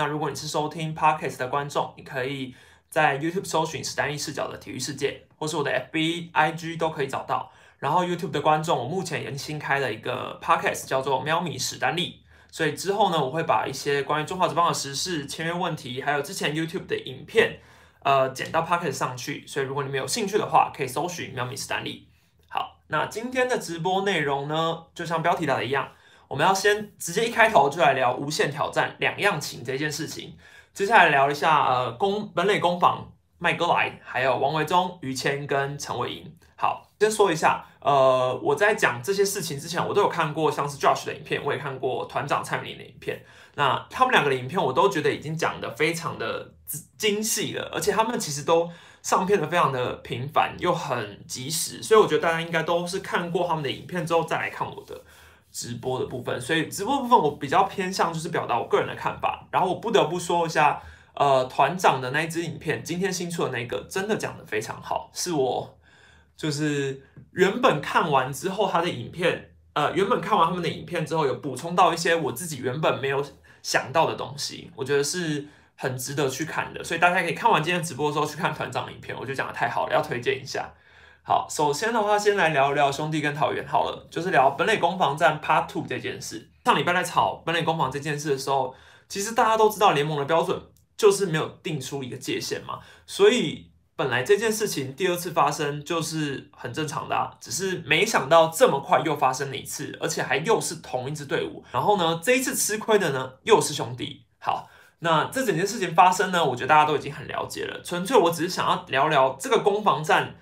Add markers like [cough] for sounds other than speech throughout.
那如果你是收听 Podcast 的观众，你可以在 YouTube 搜寻史丹利视角的体育世界，或是我的 FB、IG 都可以找到。然后 YouTube 的观众，我目前也新开了一个 Podcast，叫做喵咪史丹利。所以之后呢，我会把一些关于中华职棒的时事、签约问题，还有之前 YouTube 的影片，呃，剪到 Podcast 上去。所以如果你们有兴趣的话，可以搜寻喵咪史丹利。好，那今天的直播内容呢，就像标题打的一样，我们要先直接一开头就来聊无限挑战两样情这件事情。接下来聊一下呃攻本垒攻防麦哥莱，还有王维忠、于谦跟陈伟霆。好。先说一下，呃，我在讲这些事情之前，我都有看过像是 Josh 的影片，我也看过团长蔡明的影片。那他们两个的影片，我都觉得已经讲的非常的精细了，而且他们其实都上片的非常的频繁又很及时，所以我觉得大家应该都是看过他们的影片之后再来看我的直播的部分。所以直播部分我比较偏向就是表达我个人的看法。然后我不得不说一下，呃，团长的那一支影片，今天新出的那个，真的讲的非常好，是我。就是原本看完之后，他的影片，呃，原本看完他们的影片之后，有补充到一些我自己原本没有想到的东西，我觉得是很值得去看的。所以大家可以看完今天直播的时候去看团长影片，我觉得讲的太好了，要推荐一下。好，首先的话，先来聊一聊兄弟跟桃园好了，就是聊本垒攻防战 Part Two 这件事。上礼拜在吵本垒攻防这件事的时候，其实大家都知道联盟的标准就是没有定出一个界限嘛，所以。本来这件事情第二次发生就是很正常的，只是没想到这么快又发生了一次，而且还又是同一支队伍。然后呢，这一次吃亏的呢又是兄弟。好，那这整件事情发生呢，我觉得大家都已经很了解了。纯粹我只是想要聊聊这个攻防战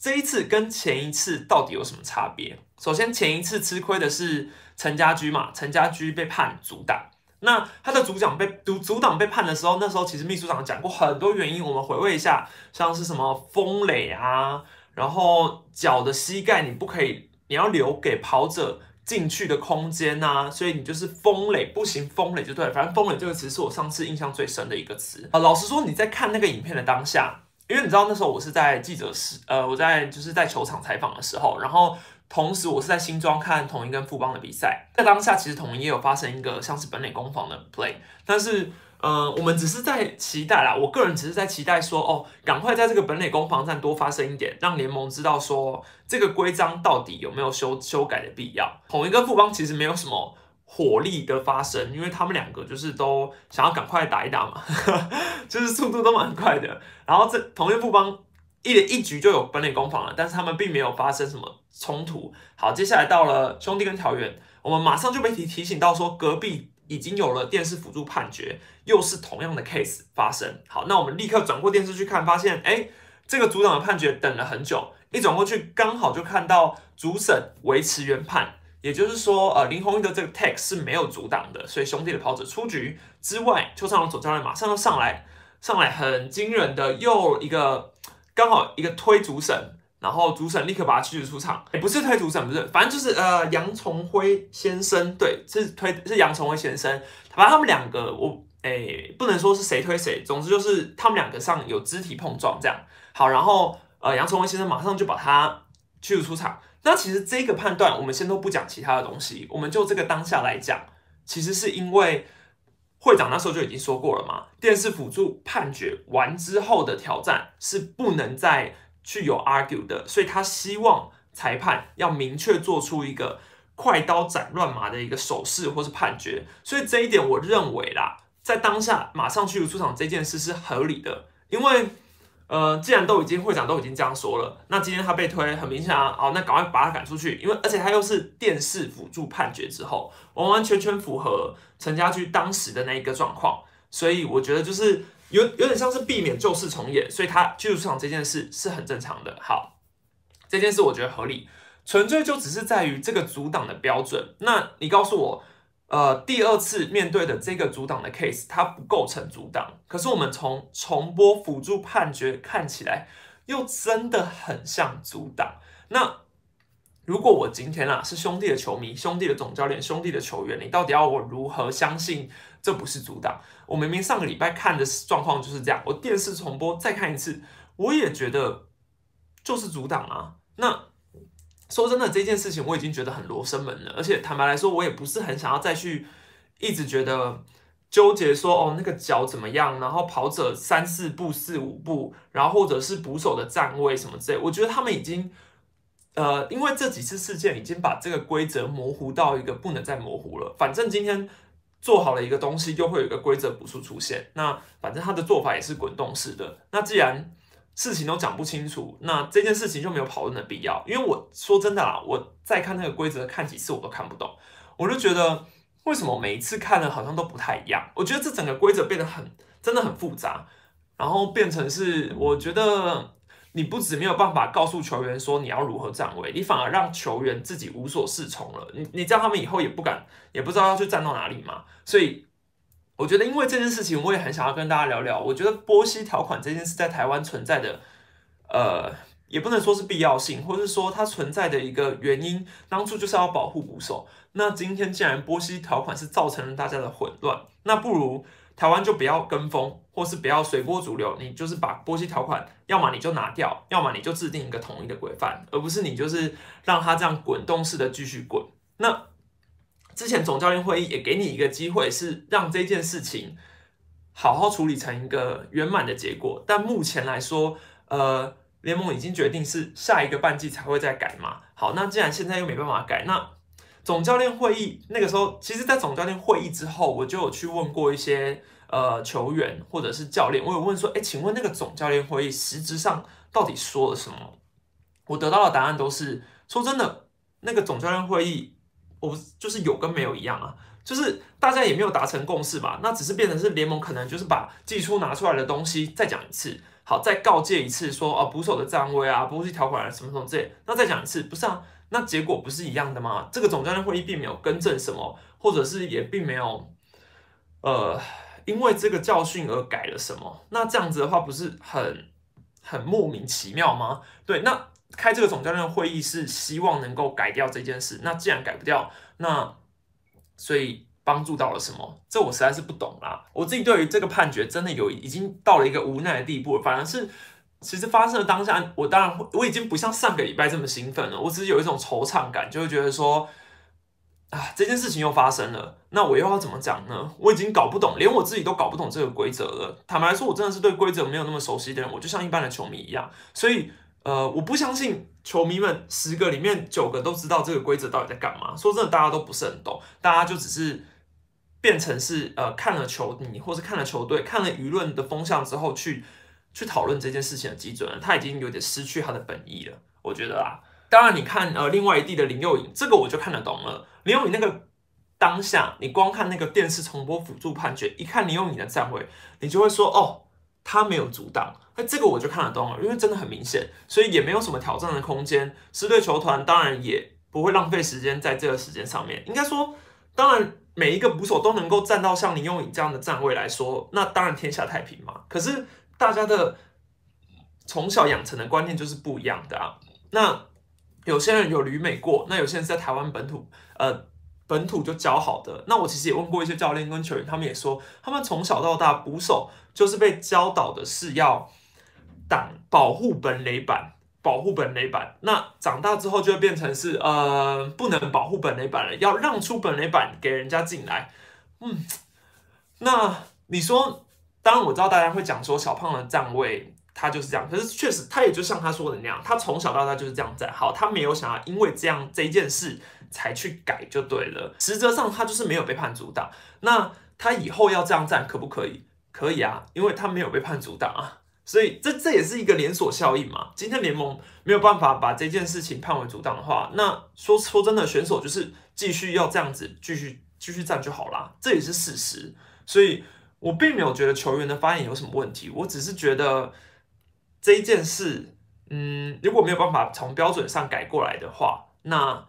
这一次跟前一次到底有什么差别。首先，前一次吃亏的是陈家驹嘛，陈家驹被判阻挡。那他的组长被组组长被判的时候，那时候其实秘书长讲过很多原因，我们回味一下，像是什么风垒啊，然后脚的膝盖你不可以，你要留给跑者进去的空间呐，所以你就是风垒不行，风垒就对，反正风垒这个词是我上次印象最深的一个词啊。老实说，你在看那个影片的当下，因为你知道那时候我是在记者室，呃，我在就是在球场采访的时候，然后。同时，我是在新庄看统一跟富邦的比赛，在当下其实统一也有发生一个像是本垒攻防的 play，但是，呃，我们只是在期待啦，我个人只是在期待说，哦，赶快在这个本垒攻防战多发生一点，让联盟知道说这个规章到底有没有修修改的必要。统一跟富邦其实没有什么火力的发生，因为他们两个就是都想要赶快打一打嘛，[laughs] 就是速度都蛮快的。然后这统一富邦。一一局就有本垒攻防了，但是他们并没有发生什么冲突。好，接下来到了兄弟跟桃园，我们马上就被提提醒到说，隔壁已经有了电视辅助判决，又是同样的 case 发生。好，那我们立刻转过电视去看，发现哎，这个组长的判决等了很久，一转过去刚好就看到主审维持原判，也就是说，呃，林鸿毅的这个 tag 是没有阻挡的，所以兄弟的跑者出局之外，邱尚龙总教练马上就上来，上来很惊人的又一个。刚好一个推主审，然后主审立刻把他驱逐出场。哎，不是推主审，不是，反正就是呃，杨崇辉先生，对，是推是杨崇辉先生。反正他们两个，我哎，不能说是谁推谁，总之就是他们两个上有肢体碰撞这样。好，然后呃，杨崇辉先生马上就把他驱逐出场。那其实这个判断，我们先都不讲其他的东西，我们就这个当下来讲，其实是因为。会长那时候就已经说过了嘛，电视辅助判决完之后的挑战是不能再去有 argue 的，所以他希望裁判要明确做出一个快刀斩乱麻的一个手势或是判决，所以这一点我认为啦，在当下马上驱逐出场这件事是合理的，因为。呃，既然都已经会长都已经这样说了，那今天他被推，很明显啊，好，那赶快把他赶出去，因为而且他又是电视辅助判决之后，完完全全符合陈家驹当时的那一个状况，所以我觉得就是有 [laughs] 有点像是避免旧事重演，所以他驱逐出场这件事是很正常的。好，这件事我觉得合理，纯粹就只是在于这个阻挡的标准。那你告诉我。呃，第二次面对的这个阻挡的 case，它不构成阻挡。可是我们从重播辅助判决看起来，又真的很像阻挡。那如果我今天啊是兄弟的球迷、兄弟的总教练、兄弟的球员，你到底要我如何相信这不是阻挡？我明明上个礼拜看的状况就是这样，我电视重播再看一次，我也觉得就是阻挡啊。那。说真的，这件事情我已经觉得很罗生门了，而且坦白来说，我也不是很想要再去一直觉得纠结说哦那个脚怎么样，然后跑者三四步四五步，然后或者是捕手的站位什么之类，我觉得他们已经呃，因为这几次事件已经把这个规则模糊到一个不能再模糊了。反正今天做好了一个东西，就会有一个规则补数出现。那反正他的做法也是滚动式的。那既然事情都讲不清楚，那这件事情就没有讨论的必要。因为我说真的啦，我再看那个规则看几次我都看不懂，我就觉得。为什么每一次看的好像都不太一样？我觉得这整个规则变得很真的很复杂，然后变成是我觉得你不止没有办法告诉球员说你要如何站位，你反而让球员自己无所适从了。你你叫他们以后也不敢，也不知道要去站到哪里嘛。所以我觉得因为这件事情，我也很想要跟大家聊聊。我觉得波西条款这件事在台湾存在的，呃，也不能说是必要性，或是说它存在的一个原因，当初就是要保护捕手。那今天既然波西条款是造成了大家的混乱，那不如台湾就不要跟风，或是不要随波逐流，你就是把波西条款，要么你就拿掉，要么你就制定一个统一的规范，而不是你就是让它这样滚动式的继续滚。那之前总教练会议也给你一个机会，是让这件事情好好处理成一个圆满的结果，但目前来说，呃，联盟已经决定是下一个半季才会再改嘛。好，那既然现在又没办法改，那总教练会议那个时候，其实，在总教练会议之后，我就有去问过一些呃球员或者是教练，我有问说，哎，请问那个总教练会议实质上到底说了什么？我得到的答案都是，说真的，那个总教练会议，我就是有跟没有一样啊，就是大家也没有达成共识吧，那只是变成是联盟可能就是把寄出拿出来的东西再讲一次，好，再告诫一次说，哦，捕手的站位啊，不是条款啊，什么什么之类，那再讲一次，不是啊？那结果不是一样的吗？这个总教练会议并没有更正什么，或者是也并没有，呃，因为这个教训而改了什么？那这样子的话，不是很很莫名其妙吗？对，那开这个总教练会议是希望能够改掉这件事。那既然改不掉，那所以帮助到了什么？这我实在是不懂啦。我自己对于这个判决真的有已经到了一个无奈的地步，反而是。其实发生的当下，我当然，我已经不像上个礼拜这么兴奋了。我只是有一种惆怅感，就会觉得说，啊，这件事情又发生了，那我又要怎么讲呢？我已经搞不懂，连我自己都搞不懂这个规则了。坦白来说，我真的是对规则没有那么熟悉的人，我就像一般的球迷一样。所以，呃，我不相信球迷们十个里面九个都知道这个规则到底在干嘛。说真的，大家都不是很懂，大家就只是变成是呃看了球迷，或是看了球队，看了舆论的风向之后去。去讨论这件事情的基准了，他已经有点失去他的本意了，我觉得啊。当然，你看呃，另外一地的林佑颖，这个我就看得懂了。林佑颖那个当下，你光看那个电视重播辅助判决，一看林佑颖的站位，你就会说哦，他没有阻挡。这个我就看得懂了，因为真的很明显，所以也没有什么挑战的空间。狮队球团当然也不会浪费时间在这个时间上面。应该说，当然每一个捕手都能够站到像林佑颖这样的站位来说，那当然天下太平嘛。可是。大家的从小养成的观念就是不一样的啊。那有些人有旅美过，那有些人在台湾本土，呃，本土就教好的。那我其实也问过一些教练跟球员，他们也说，他们从小到大捕手就是被教导的是要挡保护本垒板，保护本垒板。那长大之后就会变成是，呃，不能保护本垒板了，要让出本垒板给人家进来。嗯，那你说？当然我知道大家会讲说小胖的站位他就是这样，可是确实他也就像他说的那样，他从小到大就是这样站好，他没有想要因为这样这一件事才去改就对了。实则上他就是没有被判阻挡，那他以后要这样站可不可以？可以啊，因为他没有被判阻挡啊，所以这这也是一个连锁效应嘛。今天联盟没有办法把这件事情判为阻挡的话，那说说真的，选手就是继续要这样子继续继续站就好啦，这也是事实，所以。我并没有觉得球员的发言有什么问题，我只是觉得这一件事，嗯，如果没有办法从标准上改过来的话，那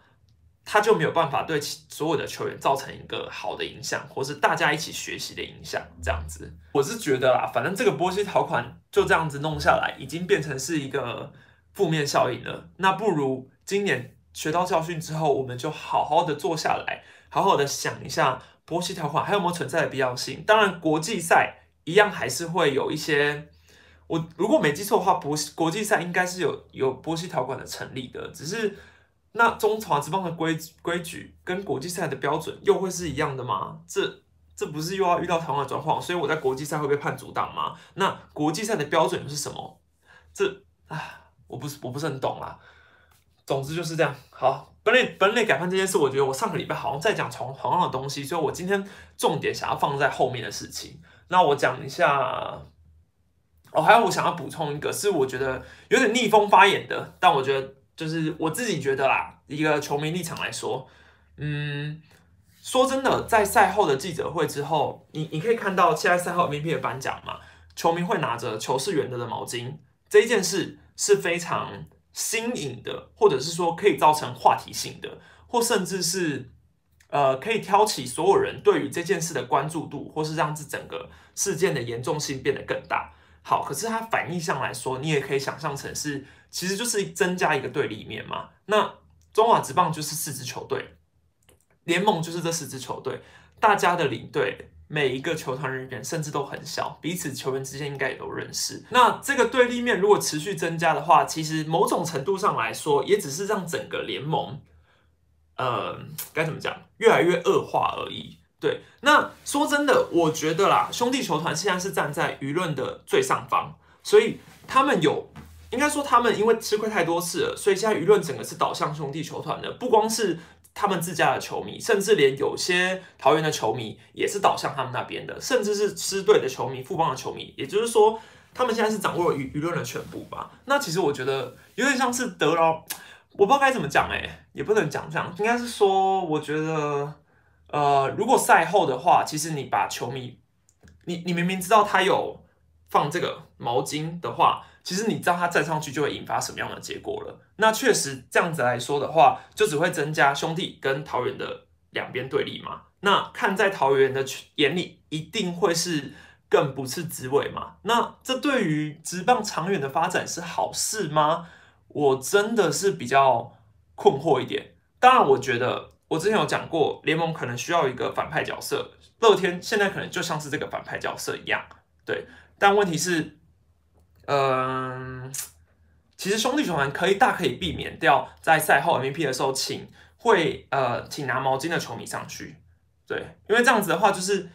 他就没有办法对所有的球员造成一个好的影响，或是大家一起学习的影响。这样子，我是觉得啦，反正这个波西条款就这样子弄下来，已经变成是一个负面效应了。那不如今年学到教训之后，我们就好好的坐下来，好好的想一下。波西条款还有没有存在的必要性？当然，国际赛一样还是会有一些。我如果没记错的话，国国际赛应该是有有波西条款的成立的。只是那中华之邦的规规矩跟国际赛的标准又会是一样的吗？这这不是又要遇到同样的状况，所以我在国际赛会被判阻挡吗？那国际赛的标准是什么？这啊，我不是我不是很懂啦。总之就是这样。好，本垒本垒改判这件事，我觉得我上个礼拜好像在讲同同样的东西，所以我今天重点想要放在后面的事情。那我讲一下。哦，还有我想要补充一个，是我觉得有点逆风发言的，但我觉得就是我自己觉得啦，一个球迷立场来说，嗯，说真的，在赛后的记者会之后，你你可以看到现在赛后 MVP 的颁奖嘛，球迷会拿着球是圆的的毛巾，这一件事是非常新颖的，或者是说可以造成话题性的，或甚至是呃可以挑起所有人对于这件事的关注度，或是让这整个事件的严重性变得更大。好，可是它反义上来说，你也可以想象成是，其实就是增加一个对立面嘛。那中华职棒就是四支球队，联盟就是这四支球队，大家的领队每一个球团人员甚至都很小，彼此球员之间应该也都认识。那这个对立面如果持续增加的话，其实某种程度上来说，也只是让整个联盟，呃，该怎么讲，越来越恶化而已。对，那说真的，我觉得啦，兄弟球团现在是站在舆论的最上方，所以他们有，应该说他们因为吃亏太多次了，所以现在舆论整个是导向兄弟球团的，不光是他们自家的球迷，甚至连有些桃园的球迷也是导向他们那边的，甚至是狮队的球迷、富邦的球迷，也就是说，他们现在是掌握了舆舆论的全部吧？那其实我觉得有点像是得了，我不知道该怎么讲，哎，也不能讲这样，应该是说，我觉得。呃，如果赛后的话，其实你把球迷，你你明明知道他有放这个毛巾的话，其实你知道他站上去就会引发什么样的结果了。那确实这样子来说的话，就只会增加兄弟跟桃园的两边对立嘛。那看在桃园的眼里，一定会是更不是滋味嘛。那这对于职棒长远的发展是好事吗？我真的是比较困惑一点。当然，我觉得。我之前有讲过，联盟可能需要一个反派角色，乐天现在可能就像是这个反派角色一样，对。但问题是，嗯，[tsk] 其实兄弟球团可以大可以避免掉在赛后 MVP 的时候请会呃请拿毛巾的球迷上去，对，因为这样子的话就是，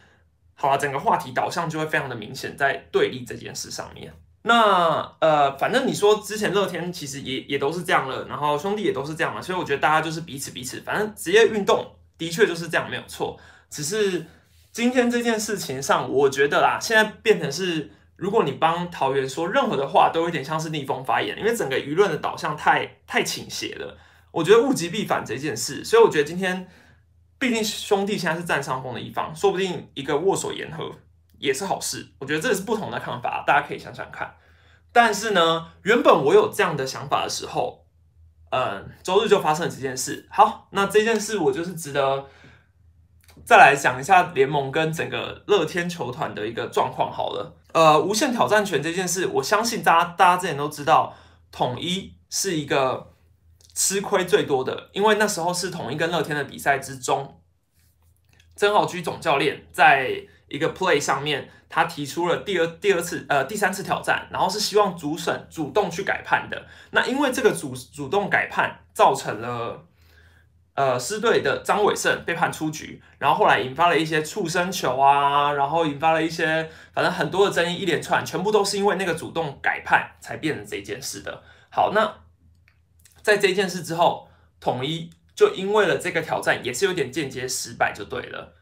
好了，整个话题导向就会非常的明显在对立这件事上面。那呃，反正你说之前乐天其实也也都是这样了，然后兄弟也都是这样了，所以我觉得大家就是彼此彼此，反正职业运动的确就是这样，没有错。只是今天这件事情上，我觉得啦，现在变成是，如果你帮桃园说任何的话，都有点像是逆风发言，因为整个舆论的导向太太倾斜了。我觉得物极必反这件事，所以我觉得今天毕竟兄弟现在是占上风的一方，说不定一个握手言和。也是好事，我觉得这是不同的看法，大家可以想想看。但是呢，原本我有这样的想法的时候，嗯，周日就发生了这件事。好，那这件事我就是值得再来讲一下联盟跟整个乐天球团的一个状况。好了，呃，无限挑战权这件事，我相信大家大家之前都知道，统一是一个吃亏最多的，因为那时候是统一跟乐天的比赛之中，曾浩居总教练在。一个 play 上面，他提出了第二、第二次、呃第三次挑战，然后是希望主审主动去改判的。那因为这个主主动改判，造成了呃师队的张伟胜被判出局，然后后来引发了一些触身球啊，然后引发了一些反正很多的争议，一连串，全部都是因为那个主动改判才变成这件事的。好，那在这件事之后，统一就因为了这个挑战，也是有点间接失败，就对了。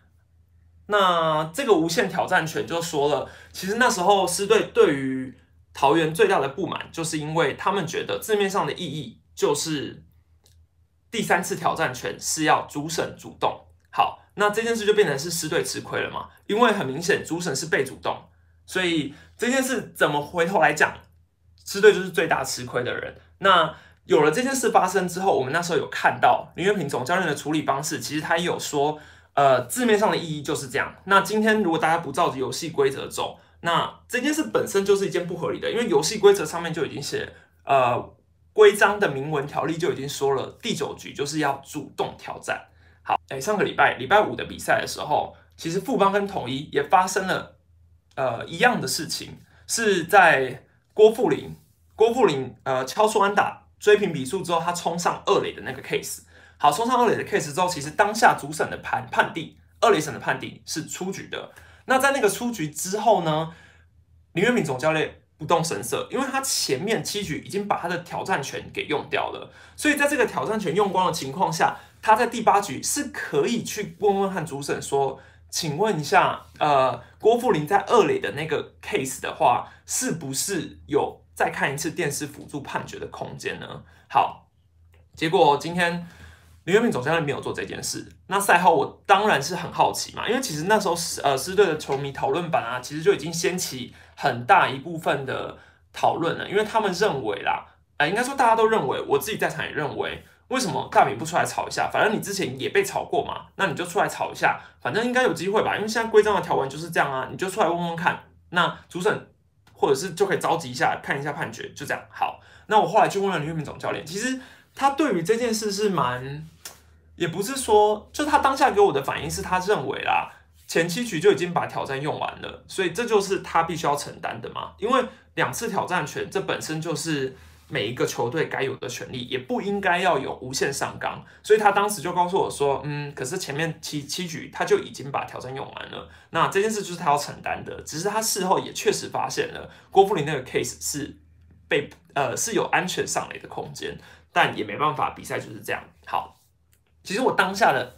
那这个无限挑战权就说了，其实那时候师队对于桃园最大的不满，就是因为他们觉得字面上的意义就是第三次挑战权是要主审主动。好，那这件事就变成是师队吃亏了嘛？因为很明显主审是被主动，所以这件事怎么回头来讲，师队就是最大吃亏的人。那有了这件事发生之后，我们那时候有看到林月平总教练的处理方式，其实他也有说。呃，字面上的意义就是这样。那今天如果大家不照着游戏规则走，那这件事本身就是一件不合理的，因为游戏规则上面就已经写，呃，规章的明文条例就已经说了，第九局就是要主动挑战。好，哎，上个礼拜礼拜五的比赛的时候，其实富邦跟统一也发生了呃一样的事情，是在郭富林郭富林呃敲出安打追平比数之后，他冲上二垒的那个 case。好，冲上二垒的 case 之后，其实当下主审的判判定二垒审的判定是出局的。那在那个出局之后呢，林月敏总教练不动声色，因为他前面七局已经把他的挑战权给用掉了，所以在这个挑战权用光的情况下，他在第八局是可以去问问看主审说，请问一下，呃，郭富林在二垒的那个 case 的话，是不是有再看一次电视辅助判决的空间呢？好，结果今天。林月明总教练没有做这件事。那赛后我当然是很好奇嘛，因为其实那时候呃狮队的球迷讨论版啊，其实就已经掀起很大一部分的讨论了。因为他们认为啦，呃，应该说大家都认为，我自己在场也认为，为什么大饼不出来吵一下？反正你之前也被吵过嘛，那你就出来吵一下，反正应该有机会吧？因为现在规章的条文就是这样啊，你就出来问问看。那主审或者是就可以召集一下看一下判决，就这样。好，那我后来就问了林月明总教练，其实他对于这件事是蛮。也不是说，就他当下给我的反应是他认为啦，前七局就已经把挑战用完了，所以这就是他必须要承担的嘛。因为两次挑战权，这本身就是每一个球队该有的权利，也不应该要有无限上纲。所以他当时就告诉我说，嗯，可是前面七七局他就已经把挑战用完了，那这件事就是他要承担的。只是他事后也确实发现了郭富林那个 case 是被呃是有安全上垒的空间，但也没办法，比赛就是这样。好。其实我当下的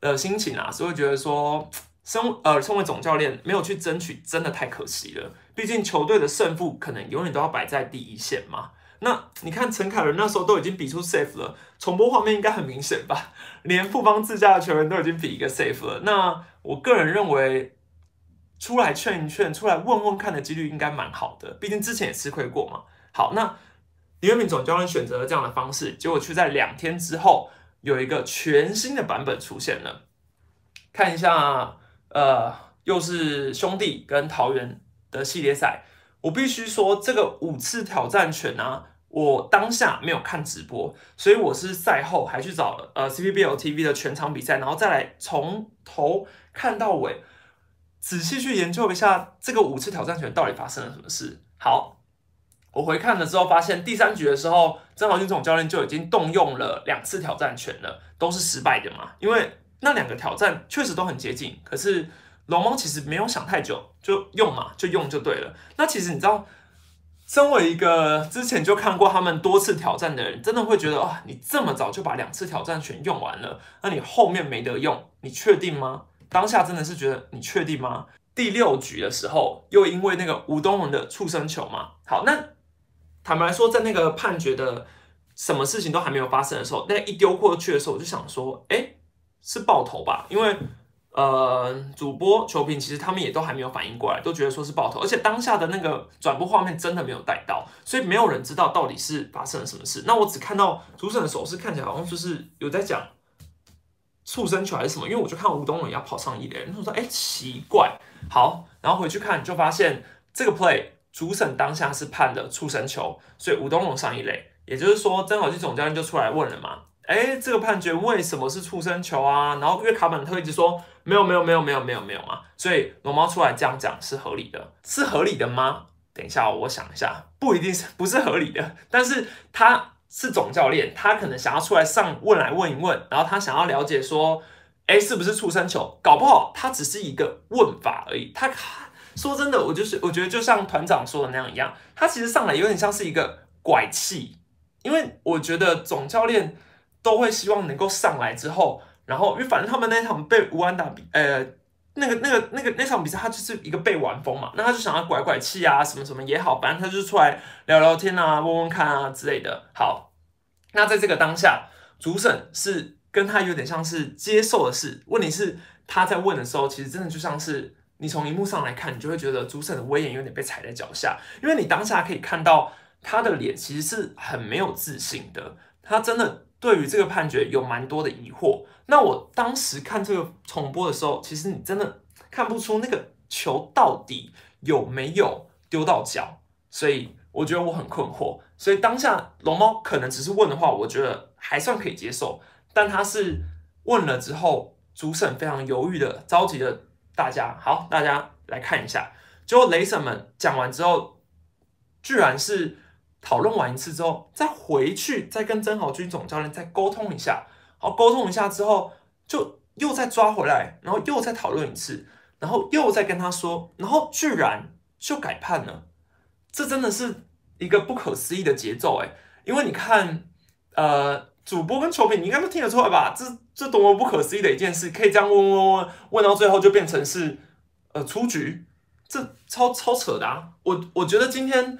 呃心情啊，是会觉得说，身呃身为总教练没有去争取，真的太可惜了。毕竟球队的胜负可能永远都要摆在第一线嘛。那你看陈凯伦那时候都已经比出 safe 了，重播画面应该很明显吧？[laughs] 连富邦自家的球员都已经比一个 safe 了。那我个人认为，出来劝一劝，出来问问看的几率应该蛮好的。毕竟之前也吃亏过嘛。好，那李元明总教练选择了这样的方式，结果却在两天之后。有一个全新的版本出现了，看一下，呃，又是兄弟跟桃园的系列赛。我必须说，这个五次挑战权呢，我当下没有看直播，所以我是赛后还去找了呃 CPBL TV 的全场比赛，然后再来从头看到尾，仔细去研究一下这个五次挑战权到底发生了什么事。好。我回看了之后，发现第三局的时候，曾豪军总教练就已经动用了两次挑战权了，都是失败的嘛。因为那两个挑战确实都很接近，可是龙猫其实没有想太久，就用嘛，就用就对了。那其实你知道，身为一个之前就看过他们多次挑战的人，真的会觉得啊，你这么早就把两次挑战全用完了，那你后面没得用，你确定吗？当下真的是觉得你确定吗？第六局的时候，又因为那个吴东文的触身球嘛，好那。坦白说，在那个判决的什么事情都还没有发生的时候，那一丢过去的时候，我就想说，哎，是爆头吧？因为呃，主播、球评其实他们也都还没有反应过来，都觉得说是爆头，而且当下的那个转播画面真的没有带到，所以没有人知道到底是发生了什么事。那我只看到主审的手势看起来好像就是有在讲畜生球还是什么，因为我就看吴东勇要跑上一垒，然后说，哎，奇怪，好，然后回去看就发现这个 play。主审当下是判的出生球，所以吴东龙上一垒，也就是说曾好基总教练就出来问了嘛，哎，这个判决为什么是出生球啊？然后因为卡本特一直说没有没有没有没有没有没有啊，所以龙猫出来这样讲是合理的，是合理的吗？等一下我想一下，不一定是不是合理的，但是他是总教练，他可能想要出来上问来问一问，然后他想要了解说，哎，是不是出生球？搞不好他只是一个问法而已，他。说真的，我就是我觉得就像团长说的那样一样，他其实上来有点像是一个拐气，因为我觉得总教练都会希望能够上来之后，然后因为反正他们那场被吴安打比，呃，那个那个那个那场比赛他就是一个被玩疯嘛，那他就想要拐拐气啊，什么什么也好，反正他就出来聊聊天啊，问问看啊之类的。好，那在这个当下，主审是跟他有点像是接受的事，问题是他在问的时候，其实真的就像是。你从荧幕上来看，你就会觉得主审的威严有点被踩在脚下，因为你当下可以看到他的脸其实是很没有自信的，他真的对于这个判决有蛮多的疑惑。那我当时看这个重播的时候，其实你真的看不出那个球到底有没有丢到脚，所以我觉得我很困惑。所以当下龙猫可能只是问的话，我觉得还算可以接受，但他是问了之后，主审非常犹豫的、着急的。大家好，大家来看一下，结果雷神们讲完之后，居然是讨论完一次之后，再回去再跟曾豪军总教练再沟通一下，好，沟通一下之后，就又再抓回来，然后又再讨论一次，然后又再跟他说，然后居然就改判了，这真的是一个不可思议的节奏诶，因为你看，呃，主播跟球评，你应该都听得出来吧？这这多么不可思议的一件事，可以这样问问问问到最后就变成是呃出局，这超超扯的啊！我我觉得今天，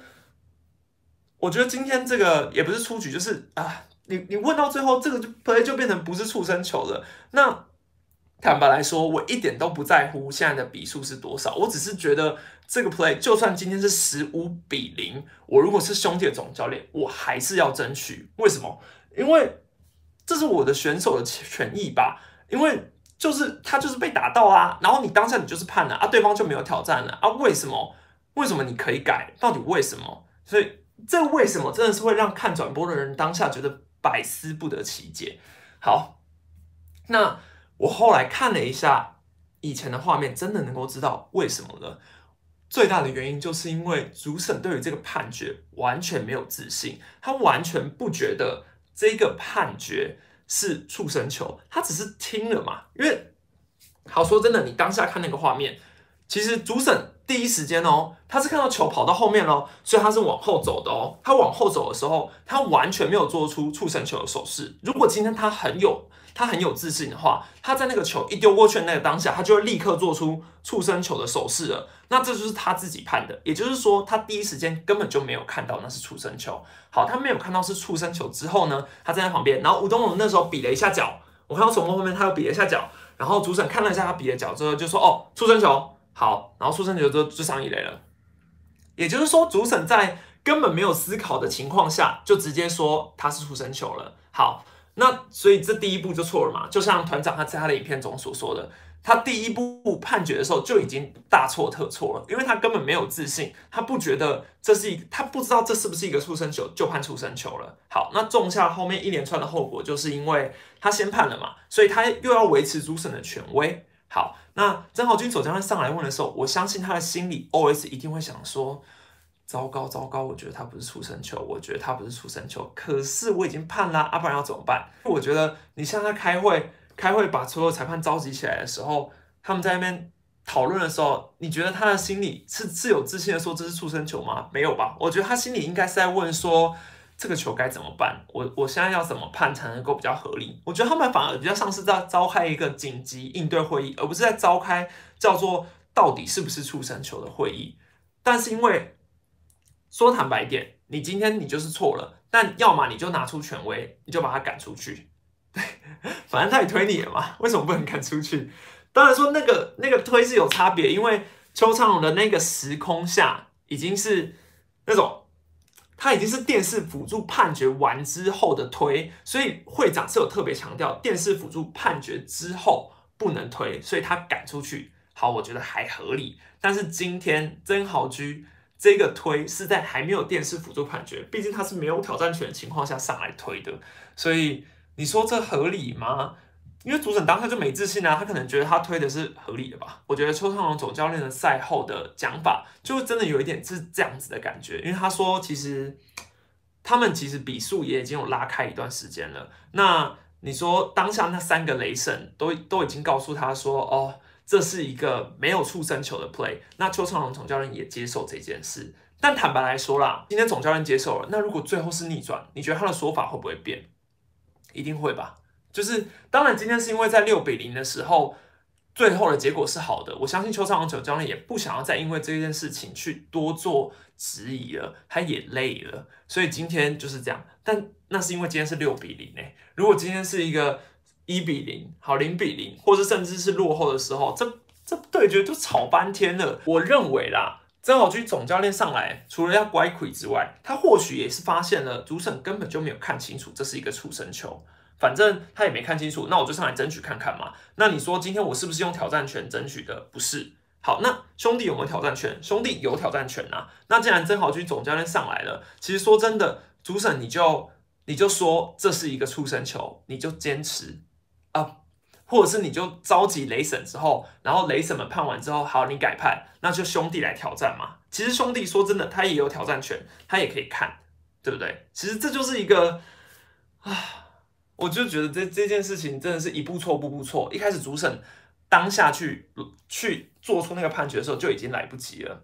我觉得今天这个也不是出局，就是啊。你你问到最后，这个就 play 就变成不是触身球了。那坦白来说，我一点都不在乎现在的比数是多少，我只是觉得这个 play 就算今天是十五比零，我如果是兄弟的总教练，我还是要争取。为什么？因为这是我的选手的权益吧。因为就是他就是被打到啊，然后你当下你就是判了啊，对方就没有挑战了啊。为什么？为什么你可以改？到底为什么？所以这为什么真的是会让看转播的人当下觉得。百思不得其解。好，那我后来看了一下以前的画面，真的能够知道为什么了。最大的原因就是因为主审对于这个判决完全没有自信，他完全不觉得这个判决是触身球，他只是听了嘛。因为好说真的，你当下看那个画面，其实主审。第一时间哦，他是看到球跑到后面喽，所以他是往后走的哦。他往后走的时候，他完全没有做出触身球的手势。如果今天他很有他很有自信的话，他在那个球一丢过去那个当下，他就会立刻做出触身球的手势了。那这就是他自己判的，也就是说，他第一时间根本就没有看到那是触身球。好，他没有看到是触身球之后呢，他站在旁边，然后吴东龙那时候比了一下脚，我看到从后面他又比了一下脚，然后主审看了一下他比的脚之后，就说：“哦，触身球。”好，然后出生球就就上一垒了，也就是说，主审在根本没有思考的情况下，就直接说他是出生球了。好，那所以这第一步就错了嘛？就像团长他在他的影片中所说的，他第一步判决的时候就已经大错特错了，因为他根本没有自信，他不觉得这是一，他不知道这是不是一个出生球，就判出生球了。好，那种下后面一连串的后果，就是因为他先判了嘛，所以他又要维持主审的权威。好，那曾豪军总教练上来问的时候，我相信他的心里 OS 一定会想说：糟糕糟糕，我觉得他不是出生球，我觉得他不是出生球，可是我已经判了，啊，不然要怎么办？我觉得你像他开会，开会把所有裁判召集起来的时候，他们在那边讨论的时候，你觉得他的心里是是有自信的说这是出生球吗？没有吧？我觉得他心里应该是在问说。这个球该怎么办？我我现在要怎么判才能够比较合理？我觉得他们反而比较像是在召开一个紧急应对会议，而不是在召开叫做到底是不是出生球的会议。但是因为说坦白点，你今天你就是错了，但要么你就拿出权威，你就把他赶出去。[laughs] 对，反正他也推你了嘛，为什么不能赶出去？当然说那个那个推是有差别，因为邱昌荣的那个时空下已经是那种。他已经是电视辅助判决完之后的推，所以会长是有特别强调电视辅助判决之后不能推，所以他赶出去。好，我觉得还合理。但是今天曾豪居这个推是在还没有电视辅助判决，毕竟他是没有挑战权的情况下上来推的，所以你说这合理吗？因为主审当下就没自信啊，他可能觉得他推的是合理的吧。我觉得邱昌龙总教练的赛后的讲法，就真的有一点是这样子的感觉。因为他说，其实他们其实比数也已经有拉开一段时间了。那你说当下那三个雷神都都已经告诉他说，哦，这是一个没有触身球的 play。那邱昌龙总教练也接受这件事。但坦白来说啦，今天总教练接受了，那如果最后是逆转，你觉得他的说法会不会变？一定会吧。就是，当然，今天是因为在六比零的时候，最后的结果是好的。我相信邱昌龙九教练也不想要再因为这件事情去多做质疑了，他也累了，所以今天就是这样。但那是因为今天是六比零诶，如果今天是一个一比零，好零比零，或者甚至是落后的时候，这这对决就吵翻天了。我认为啦，曾好居总教练上来，除了要乖亏之外，他或许也是发现了主审根本就没有看清楚这是一个出生球。反正他也没看清楚，那我就上来争取看看嘛。那你说今天我是不是用挑战权争取的？不是。好，那兄弟有没有挑战权？兄弟有挑战权啊。那既然曾豪居总教练上来了，其实说真的，主审你就你就说这是一个出生球，你就坚持啊，或者是你就召集雷神之后，然后雷神们判完之后，好，你改判，那就兄弟来挑战嘛。其实兄弟说真的，他也有挑战权，他也可以看，对不对？其实这就是一个啊。我就觉得这这件事情真的是一步错步步错。一开始主审当下去去做出那个判决的时候就已经来不及了。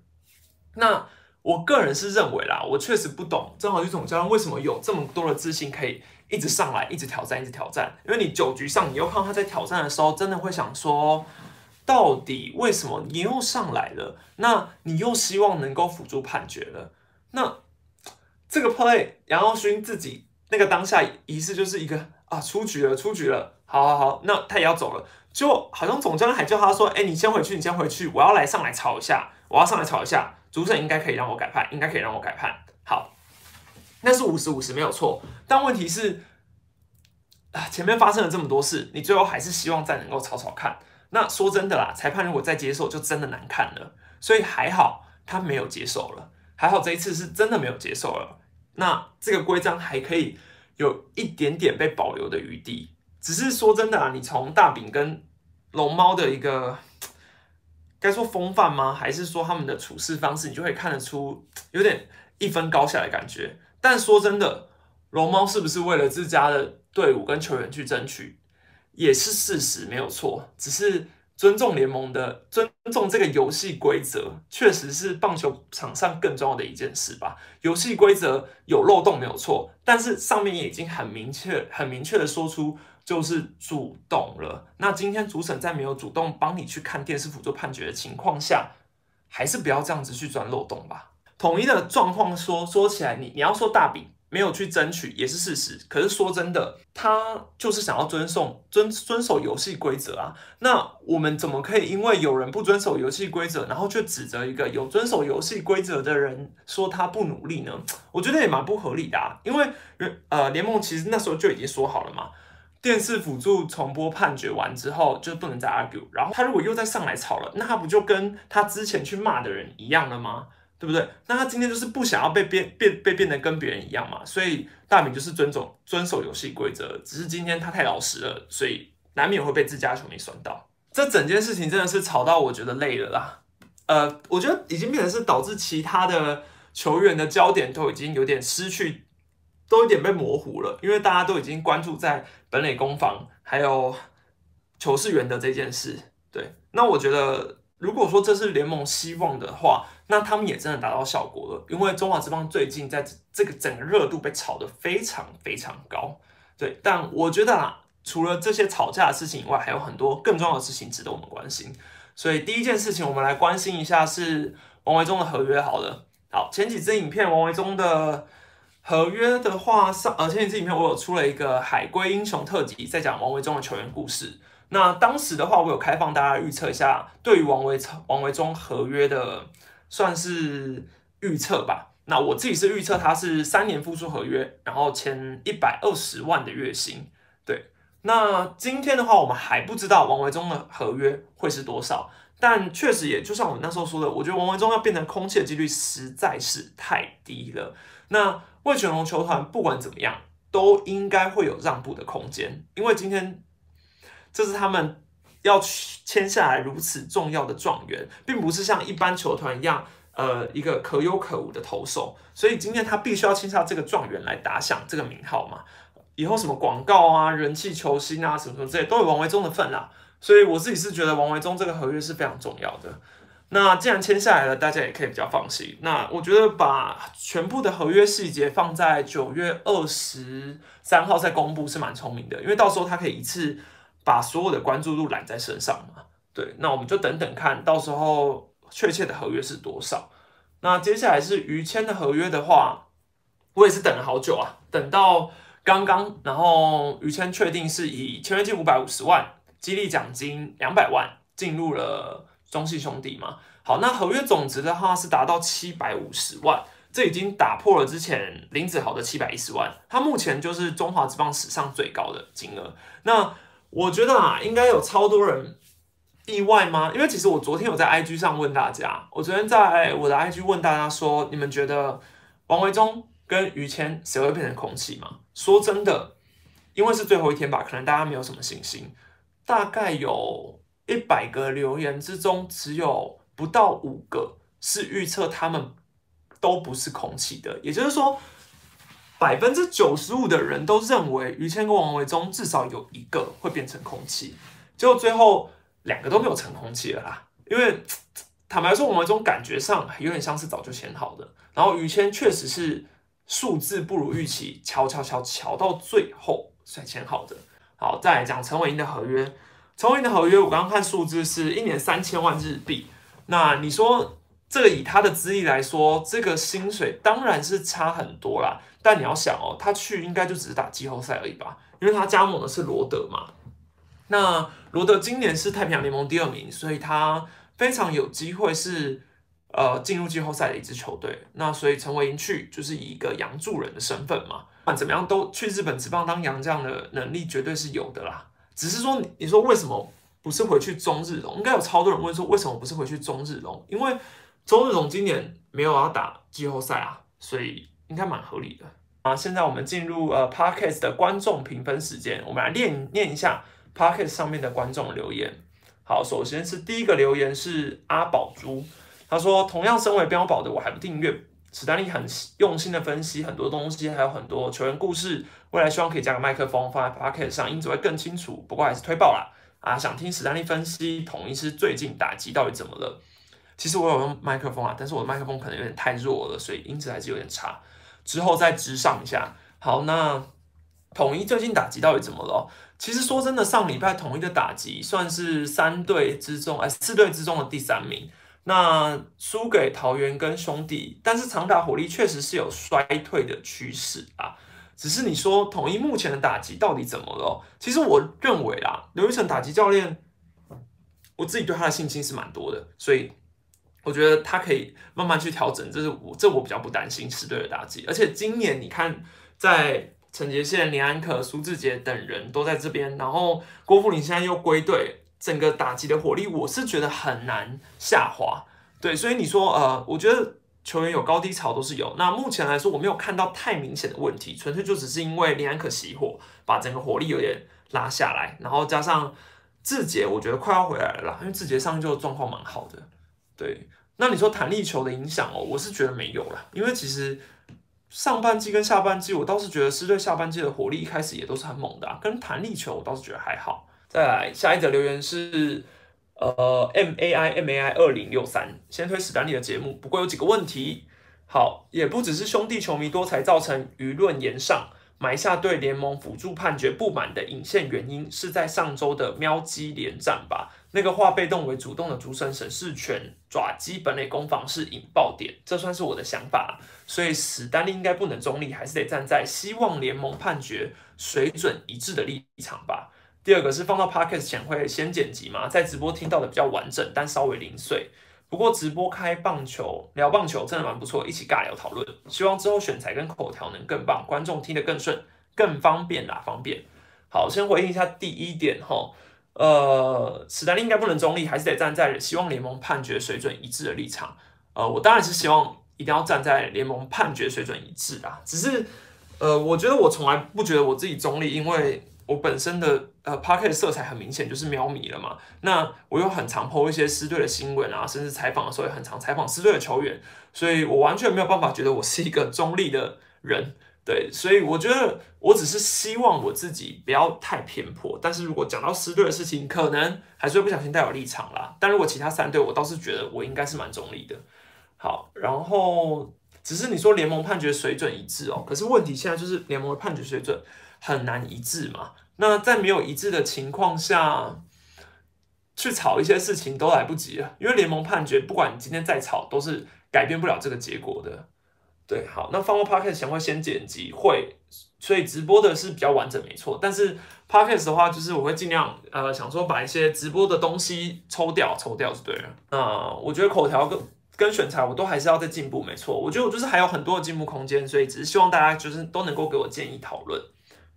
那我个人是认为啦，我确实不懂郑好玉总教练为什么有这么多的自信可以一直上来，一直挑战，一直挑战。因为你九局上你又看到他在挑战的时候，真的会想说，到底为什么你又上来了？那你又希望能够辅助判决了？那这个 play 杨耀勋自己那个当下仪式就是一个啊出局了，出局了，好好好，那他也要走了，就好像总教练还叫他说，哎，你先回去，你先回去，我要来上来吵一下，我要上来吵一下，主审应该可以让我改判，应该可以让我改判，好，那是五十五十没有错，但问题是啊前面发生了这么多事，你最后还是希望再能够吵吵看，那说真的啦，裁判如果再接受就真的难看了，所以还好他没有接受了。还好这一次是真的没有接受了，那这个规章还可以有一点点被保留的余地。只是说真的啊，你从大饼跟龙猫的一个该说风范吗？还是说他们的处事方式，你就会看得出有点一分高下的感觉。但说真的，龙猫是不是为了自家的队伍跟球员去争取，也是事实，没有错。只是。尊重联盟的尊重这个游戏规则，确实是棒球场上更重要的一件事吧。游戏规则有漏洞没有错，但是上面也已经很明确、很明确的说出就是主动了。那今天主审在没有主动帮你去看电视辅助判决的情况下，还是不要这样子去钻漏洞吧。统一的状况说说起来，你你要说大饼。没有去争取也是事实，可是说真的，他就是想要遵守遵遵守游戏规则啊。那我们怎么可以因为有人不遵守游戏规则，然后却指责一个有遵守游戏规则的人说他不努力呢？我觉得也蛮不合理的啊。因为呃，联盟其实那时候就已经说好了嘛，电视辅助重播判决完之后就不能再 argue。然后他如果又再上来吵了，那他不就跟他之前去骂的人一样了吗？对不对？那他今天就是不想要被变变被变得跟别人一样嘛，所以大明就是遵守遵守游戏规则，只是今天他太老实了，所以难免会被自家球迷酸到。这整件事情真的是吵到我觉得累了啦。呃，我觉得已经变成是导致其他的球员的焦点都已经有点失去，都有点被模糊了，因为大家都已经关注在本垒攻防还有球是员的这件事。对，那我觉得。如果说这是联盟希望的话，那他们也真的达到效果了。因为中华之邦最近在这个整个热度被炒得非常非常高，对。但我觉得啊，除了这些吵架的事情以外，还有很多更重要的事情值得我们关心。所以第一件事情，我们来关心一下是王维忠的合约。好了，好，前几支影片王维忠的合约的话，上呃前几支影片我有出了一个海龟英雄特辑，在讲王维忠的球员故事。那当时的话，我有开放大家预测一下，对于王维王维忠合约的算是预测吧。那我自己是预测他是三年复出合约，然后签一百二十万的月薪。对，那今天的话，我们还不知道王维忠的合约会是多少，但确实也就像我那时候说的，我觉得王维忠要变成空气的几率实在是太低了。那魏全龙球团不管怎么样，都应该会有让步的空间，因为今天。这是他们要签下来如此重要的状元，并不是像一般球团一样，呃，一个可有可无的投手。所以今天他必须要签下这个状元来打响这个名号嘛。以后什么广告啊、人气球星啊，什么什么之类，都有王维忠的份啦。所以我自己是觉得王维忠这个合约是非常重要的。那既然签下来了，大家也可以比较放心。那我觉得把全部的合约细节放在九月二十三号再公布是蛮聪明的，因为到时候他可以一次。把所有的关注度揽在身上嘛？对，那我们就等等看到时候确切的合约是多少。那接下来是于谦的合约的话，我也是等了好久啊，等到刚刚，然后于谦确定是以签约金五百五十万，激励奖金两百万进入了中信兄弟嘛。好，那合约总值的话是达到七百五十万，这已经打破了之前林子豪的七百一十万，他目前就是中华职棒史上最高的金额。那我觉得啊，应该有超多人意外吗？因为其实我昨天有在 IG 上问大家，我昨天在我的 IG 问大家说，你们觉得王维忠跟于谦谁会变成空气吗？说真的，因为是最后一天吧，可能大家没有什么信心。大概有一百个留言之中，只有不到五个是预测他们都不是空气的，也就是说。百分之九十五的人都认为于谦跟王维忠至少有一个会变成空气，结果最后两个都没有成空气了啦。因为坦白说，王维忠感觉上有点像是早就签好的，然后于谦确实是数字不如预期，敲敲敲敲到最后才签好的。好，再来讲陈伟英的合约，陈伟英的合约我刚刚看数字是一年三千万日币，那你说？这个以他的资历来说，这个薪水当然是差很多啦。但你要想哦，他去应该就只是打季后赛而已吧？因为他加盟的是罗德嘛。那罗德今年是太平洋联盟第二名，所以他非常有机会是呃进入季后赛的一支球队。那所以陈伟英去就是以一个洋助人的身份嘛。不管怎么样，都去日本职棒当洋将的能力绝对是有的啦。只是说，你说为什么不是回去中日龙？应该有超多人问说，为什么不是回去中日龙？因为中日龙今年没有要打季后赛啊，所以应该蛮合理的啊。现在我们进入呃 Parkes 的观众评分时间，我们来念念一下 Parkes 上面的观众留言。好，首先是第一个留言是阿宝珠，他说同样身为标宝的我还不订阅，史丹利很用心的分析很多东西，还有很多球员故事，未来希望可以加个麦克风放在 Parkes 上，音质会更清楚。不过还是推爆啦啊，想听史丹利分析统一是最近打击到底怎么了。其实我有用麦克风啊，但是我的麦克风可能有点太弱了，所以音质还是有点差。之后再直上一下。好，那统一最近打击到底怎么了？其实说真的，上礼拜统一的打击算是三队之中，哎，四队之中的第三名。那输给桃园跟兄弟，但是长打火力确实是有衰退的趋势啊。只是你说统一目前的打击到底怎么了？其实我认为啦，刘玉成打击教练，我自己对他的信心是蛮多的，所以。我觉得他可以慢慢去调整，这是我这我比较不担心十队的打击。而且今年你看，在陈杰宪、林安可、苏志杰等人都在这边，然后郭富林现在又归队，整个打击的火力我是觉得很难下滑。对，所以你说呃，我觉得球员有高低潮都是有。那目前来说，我没有看到太明显的问题，纯粹就只是因为林安可熄火，把整个火力有点拉下来，然后加上志杰，我觉得快要回来了，因为志杰上就状况蛮好的，对。那你说弹力球的影响哦，我是觉得没有了，因为其实上半季跟下半季，我倒是觉得狮队下半季的火力一开始也都是很猛的，啊跟弹力球我倒是觉得还好。再来下一则留言是呃 M A I M A I 二零六三，先推史丹利的节目，不过有几个问题。好，也不只是兄弟球迷多才造成舆论延上。埋下对联盟辅助判决不满的引线原因，是在上周的喵鸡连战吧？那个化被动为主动的主审审视权爪基本垒攻防是引爆点，这算是我的想法。所以史丹利应该不能中立，还是得站在希望联盟判决水准一致的立场吧。第二个是放到 podcast 前会先剪辑嘛，在直播听到的比较完整，但稍微零碎。不过直播开棒球聊棒球真的蛮不错，一起尬聊讨论。希望之后选材跟口条能更棒，观众听得更顺，更方便啦，方便。好，先回应一下第一点哈，呃，史丹利应该不能中立，还是得站在希望联盟判决水准一致的立场。呃，我当然是希望一定要站在联盟判决水准一致啊。只是，呃，我觉得我从来不觉得我自己中立，因为。我本身的呃 p o c k e t 色彩很明显就是喵迷了嘛，那我又很常 po 一些狮队的新闻啊，甚至采访的时候也很常采访狮队的球员，所以我完全没有办法觉得我是一个中立的人，对，所以我觉得我只是希望我自己不要太偏颇，但是如果讲到狮队的事情，可能还是会不小心带有立场啦。但如果其他三队，我倒是觉得我应该是蛮中立的。好，然后只是你说联盟判决水准一致哦，可是问题现在就是联盟的判决水准。很难一致嘛？那在没有一致的情况下，去吵一些事情都来不及了，因为联盟判决，不管你今天再吵，都是改变不了这个结果的。对，好，那放过 podcast 前会先剪辑，会，所以直播的是比较完整，没错。但是 podcast 的话，就是我会尽量呃，想说把一些直播的东西抽掉，抽掉就对了。那我觉得口条跟跟选材，我都还是要再进步，没错。我觉得我就是还有很多的进步空间，所以只是希望大家就是都能够给我建议讨论。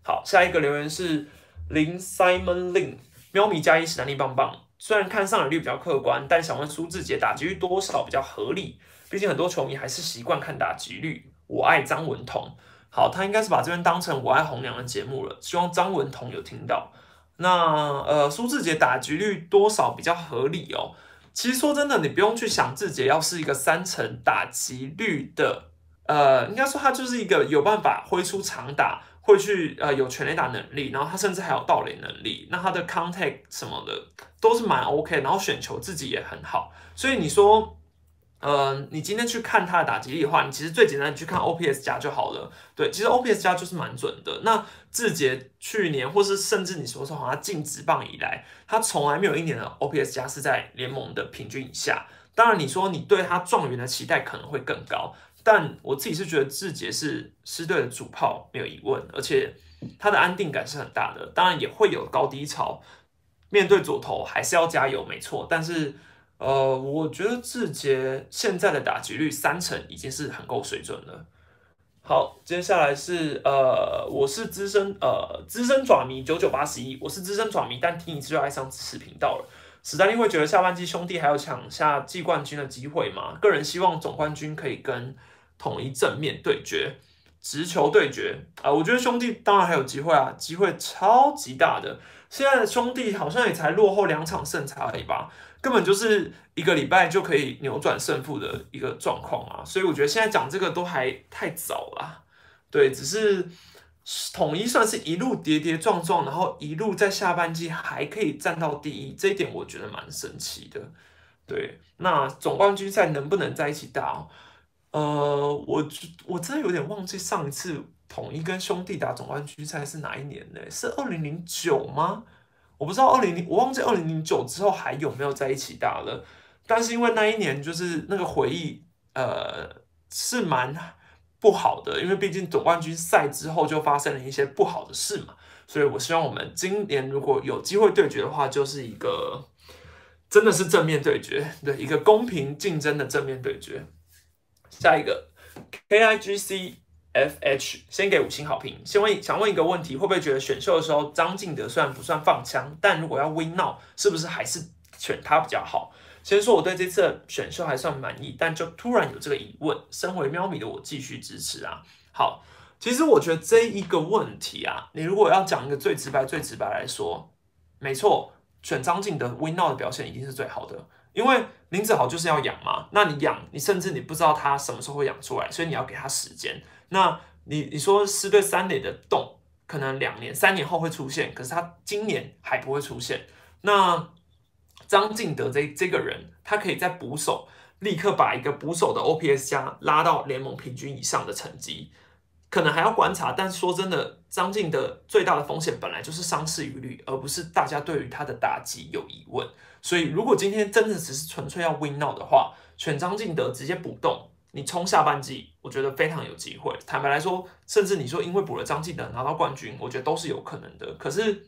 好，下一个留言是林 Simon Lin，喵咪加一史丹利棒棒。虽然看上垒率比较客观，但想问苏志杰打击率多少比较合理？毕竟很多球迷还是习惯看打击率。我爱张文彤。好，他应该是把这边当成我爱红娘的节目了。希望张文彤有听到。那呃，苏志杰打击率多少比较合理哦？其实说真的，你不用去想志杰要是一个三成打击率的。呃，应该说他就是一个有办法挥出长打，会去呃有全垒打能力，然后他甚至还有盗垒能力，那他的 contact 什么的都是蛮 OK，然后选球自己也很好，所以你说。呃，你今天去看他的打击力的话，你其实最简单，你去看 OPS 加就好了。对，其实 OPS 加就是蛮准的。那志杰去年，或是甚至你说说，好像进职棒以来，他从来没有一年的 OPS 加是在联盟的平均以下。当然，你说你对他状元的期待可能会更高，但我自己是觉得志杰是师队的主炮，没有疑问，而且他的安定感是很大的。当然也会有高低潮，面对左投还是要加油，没错，但是。呃，我觉得志杰现在的打击率三成已经是很够水准了。好，接下来是呃，我是资深呃资深爪迷九九八十一，我是资深爪迷，但听一次就爱上此频道了。史丹利会觉得下半季兄弟还有抢下季冠军的机会吗？个人希望总冠军可以跟统一正面对决，直球对决啊！我觉得兄弟当然还有机会啊，机会超级大的。现在的兄弟好像也才落后两场胜差而已吧。根本就是一个礼拜就可以扭转胜负的一个状况啊，所以我觉得现在讲这个都还太早了。对，只是统一算是一路跌跌撞撞，然后一路在下半季还可以站到第一，这一点我觉得蛮神奇的。对，那总冠军赛能不能在一起打？呃，我我真的有点忘记上一次统一跟兄弟打总冠军赛是哪一年呢？是二零零九吗？我不知道二零零，我忘记二零零九之后还有没有在一起打了。但是因为那一年就是那个回忆，呃，是蛮不好的，因为毕竟总冠军赛之后就发生了一些不好的事嘛。所以我希望我们今年如果有机会对决的话，就是一个真的是正面对决，对一个公平竞争的正面对决。下一个 KIGC F H 先给五星好评。先问想问一个问题，会不会觉得选秀的时候张敬德虽然不算放枪，但如果要 win now，是不是还是选他比较好？先说我对这次选秀还算满意，但就突然有这个疑问。身为喵米的我继续支持啊。好，其实我觉得这一个问题啊，你如果要讲一个最直白、最直白来说，没错，选张敬德 win now 的表现一定是最好的，因为林子豪就是要养嘛。那你养，你甚至你不知道他什么时候会养出来，所以你要给他时间。那你你说是对三垒的洞，可能两年、三年后会出现，可是他今年还不会出现。那张敬德这这个人，他可以在捕手立刻把一个捕手的 OPS 加拉到联盟平均以上的成绩，可能还要观察。但是说真的，张敬德最大的风险本来就是伤势疑虑，而不是大家对于他的打击有疑问。所以如果今天真的只是纯粹要 win now 的话，选张敬德直接补洞。你冲下半季，我觉得非常有机会。坦白来说，甚至你说因为补了张继德拿到冠军，我觉得都是有可能的。可是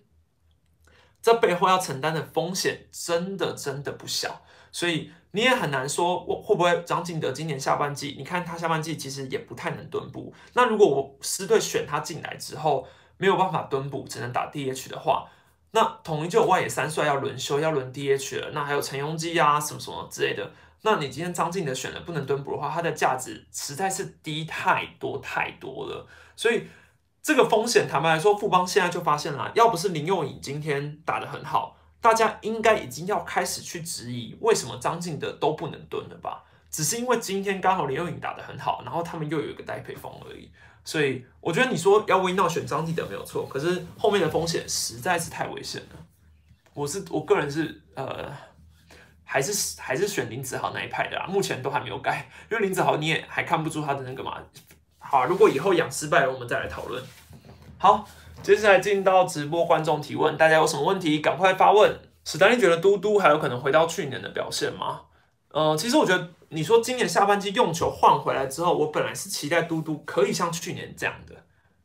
这背后要承担的风险真的真的不小，所以你也很难说我会不会张敬德今年下半季，你看他下半季其实也不太能蹲步。那如果我师队选他进来之后没有办法蹲步，只能打 DH 的话，那统一就有外野三帅要轮休，要轮 DH 了。那还有陈庸基啊什么什么之类的。那你今天张敬德选了不能蹲步的话，它的价值实在是低太多太多了。所以这个风险，坦白来说，富邦现在就发现了，要不是林佑颖今天打得很好，大家应该已经要开始去质疑为什么张敬德都不能蹲了吧？只是因为今天刚好林又颖打得很好，然后他们又有一个戴佩峰而已。所以我觉得你说要 win 到选张敬德没有错，可是后面的风险实在是太危险了。我是我个人是呃。还是还是选林子豪那一派的啦，目前都还没有改，因为林子豪你也还看不出他的那个嘛。好，如果以后养失败了，我们再来讨论。好，接下来进到直播观众提问，大家有什么问题赶快发问。史丹利觉得嘟嘟还有可能回到去年的表现吗？呃，其实我觉得你说今年下半季用球换回来之后，我本来是期待嘟嘟可以像去年这样的，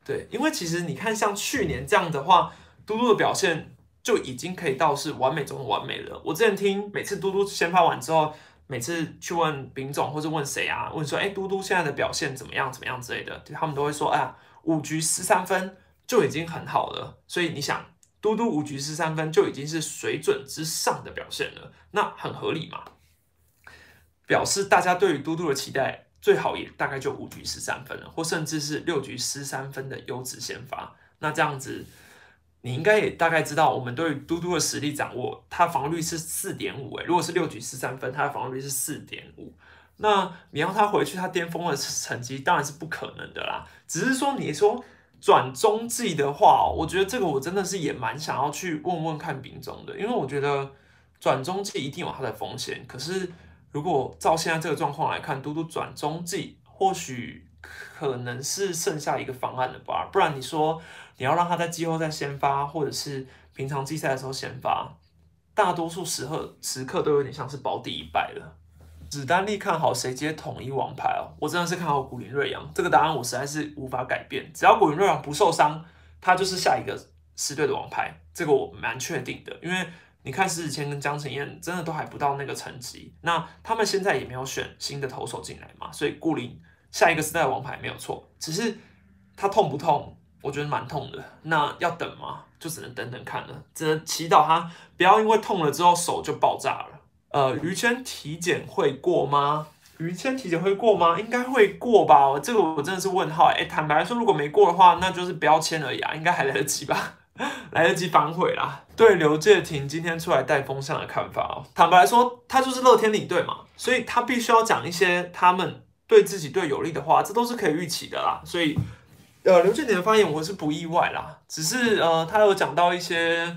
对，因为其实你看像去年这样的话，嘟嘟的表现。就已经可以到是完美中的完美了。我之前听每次嘟嘟先发完之后，每次去问丙总或者问谁啊，问说，哎，嘟嘟现在的表现怎么样？怎么样之类的，他们都会说，哎呀，五局十三分就已经很好了。所以你想，嘟嘟五局十三分就已经是水准之上的表现了，那很合理嘛？表示大家对于嘟嘟的期待，最好也大概就五局十三分了，或甚至是六局十三分的优质先发。那这样子。你应该也大概知道，我们对于嘟嘟的实力掌握，他防御率是四点五，诶，如果是六局四三分，他的防御率是四点五。那你让他回去他巅峰的成绩当然是不可能的啦。只是说你说转中继的话，我觉得这个我真的是也蛮想要去问问看丙总的，因为我觉得转中继一定有它的风险。可是如果照现在这个状况来看，嘟嘟转中继或许可能是剩下一个方案了吧？不然你说你要让他在季后赛先发，或者是平常季赛的时候先发？大多数时刻时刻都有点像是保底一败了。史丹利看好谁接统一王牌哦？我真的是看好古林瑞阳。这个答案我实在是无法改变。只要古林瑞阳不受伤，他就是下一个狮队的王牌。这个我蛮确定的，因为你看石子谦跟江承燕真的都还不到那个层级。那他们现在也没有选新的投手进来嘛，所以顾林下一个时代王牌没有错。只是他痛不痛？我觉得蛮痛的。那要等吗？就只能等等看了，只能祈祷他不要因为痛了之后手就爆炸了。呃，于谦体检会过吗？于谦体检会过吗？应该会过吧。这个我真的是问号。哎，坦白来说，如果没过的话，那就是标签而已啊，应该还来得及吧？[laughs] 来得及反悔啦。对刘介廷今天出来带风向的看法哦，坦白来说，他就是乐天领队嘛，所以他必须要讲一些他们对自己队有利的话，这都是可以预期的啦。所以。呃，刘建典的发言我是不意外啦，只是呃，他有讲到一些，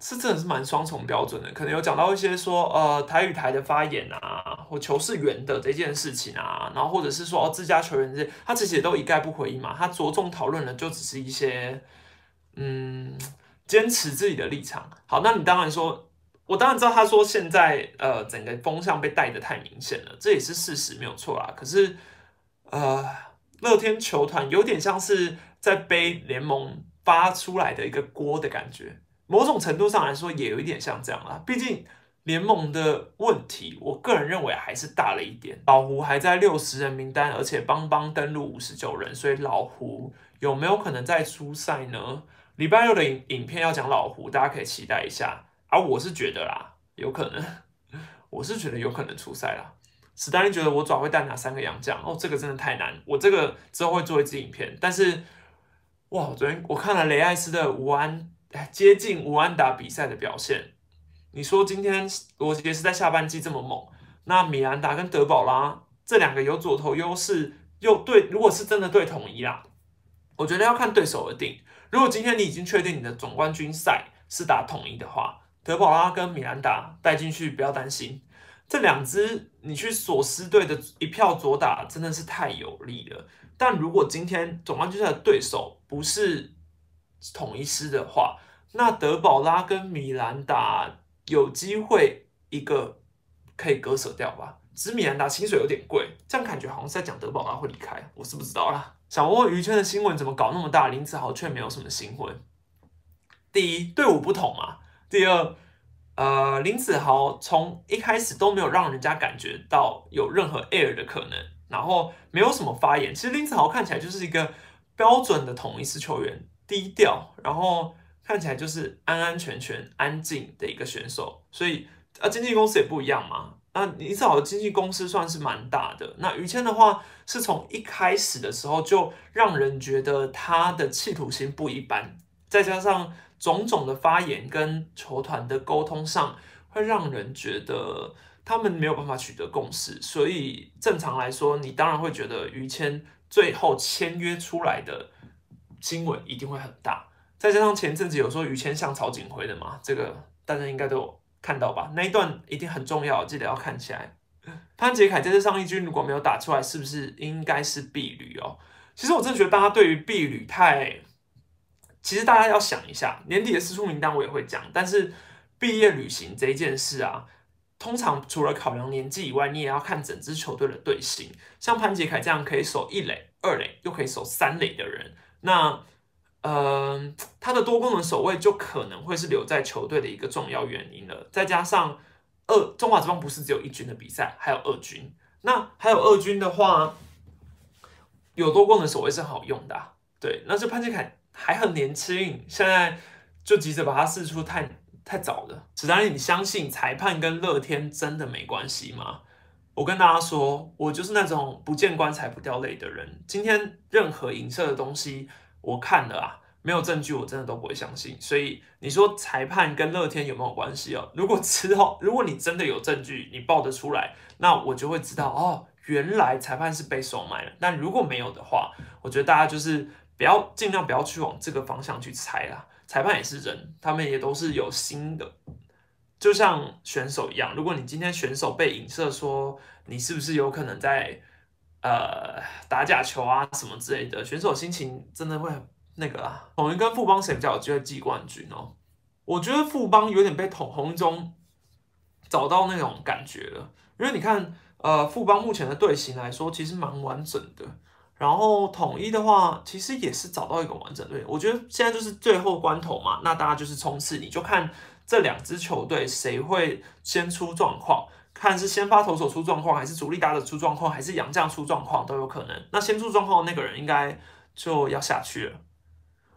是真的是蛮双重标准的，可能有讲到一些说呃台语台的发言啊，或球是圆的这件事情啊，然后或者是说哦自家球员这些，他其实也都一概不回应嘛，他着重讨论的就只是一些嗯坚持自己的立场。好，那你当然说，我当然知道他说现在呃整个风向被带的太明显了，这也是事实没有错啦，可是呃。乐天球团有点像是在背联盟发出来的一个锅的感觉，某种程度上来说也有一点像这样啦。毕竟联盟的问题，我个人认为还是大了一点。老胡还在六十人名单，而且邦邦登录五十九人，所以老胡有没有可能再出赛呢？礼拜六的影影片要讲老胡，大家可以期待一下。而我是觉得啦，有可能，[laughs] 我是觉得有可能出赛啦。史丹利觉得我爪会带哪三个洋将？哦，这个真的太难。我这个之后会做一支影片。但是，哇，昨天我看了雷艾斯的五安接近五安打比赛的表现。你说今天罗杰是在下半季这么猛，那米兰达跟德保拉这两个有左投优势，又对，如果是真的对统一啦，我觉得要看对手而定。如果今天你已经确定你的总冠军赛是打统一的话，德保拉跟米兰达带进去，不要担心。这两支你去索斯队的一票左打真的是太有利了。但如果今天总冠军赛的对手不是统一师的话，那德保拉跟米兰达有机会一个可以割舍掉吧。只是米兰达薪水有点贵，这样感觉好像是在讲德保拉会离开，我是不知道啦。想问问娱圈的新闻怎么搞那么大，林子豪却没有什么新闻。第一，队伍不同嘛。第二。呃，林子豪从一开始都没有让人家感觉到有任何 air 的可能，然后没有什么发言。其实林子豪看起来就是一个标准的统一师球员，低调，然后看起来就是安安全全、安静的一个选手。所以，啊，经纪公司也不一样嘛。那你找的经纪公司算是蛮大的。那于谦的话，是从一开始的时候就让人觉得他的企图心不一般，再加上。种种的发言跟球团的沟通上，会让人觉得他们没有办法取得共识，所以正常来说，你当然会觉得于谦最后签约出来的新闻一定会很大。再加上前阵子有说于谦像曹景辉的嘛，这个大家应该都有看到吧？那一段一定很重要，记得要看起来。潘杰凯在这上一军如果没有打出来，是不是应该是避旅哦？其实我真的觉得大家对于避旅太。其实大家要想一下，年底的四出名单我也会讲，但是毕业旅行这一件事啊，通常除了考量年纪以外，你也要看整支球队的队形。像潘杰凯这样可以守一垒、二垒，又可以守三垒的人，那呃，他的多功能守卫就可能会是留在球队的一个重要原因了。再加上二中华之邦不是只有一军的比赛，还有二军，那还有二军的话，有多功能守卫是好用的。对，那这潘杰凯。还很年轻，现在就急着把他试出，太太早了。史丹利，你相信裁判跟乐天真的没关系吗？我跟大家说，我就是那种不见棺材不掉泪的人。今天任何影射的东西，我看了啊，没有证据，我真的都不会相信。所以你说裁判跟乐天有没有关系哦？如果之后如果你真的有证据，你报得出来，那我就会知道哦，原来裁判是被收买了。但如果没有的话，我觉得大家就是不要尽量不要去往这个方向去猜啦。裁判也是人，他们也都是有心的，就像选手一样。如果你今天选手被影射说你是不是有可能在呃打假球啊什么之类的，选手心情真的会很那个啊。统一跟富邦谁比较有机会季冠军哦？我觉得富邦有点被统红中找到那种感觉了，因为你看呃富邦目前的队形来说，其实蛮完整的。然后统一的话，其实也是找到一个完整队。我觉得现在就是最后关头嘛，那大家就是冲刺，你就看这两支球队谁会先出状况，看是先发投手出状况，还是主力打者出状况，还是杨将出状况都有可能。那先出状况的那个人应该就要下去了。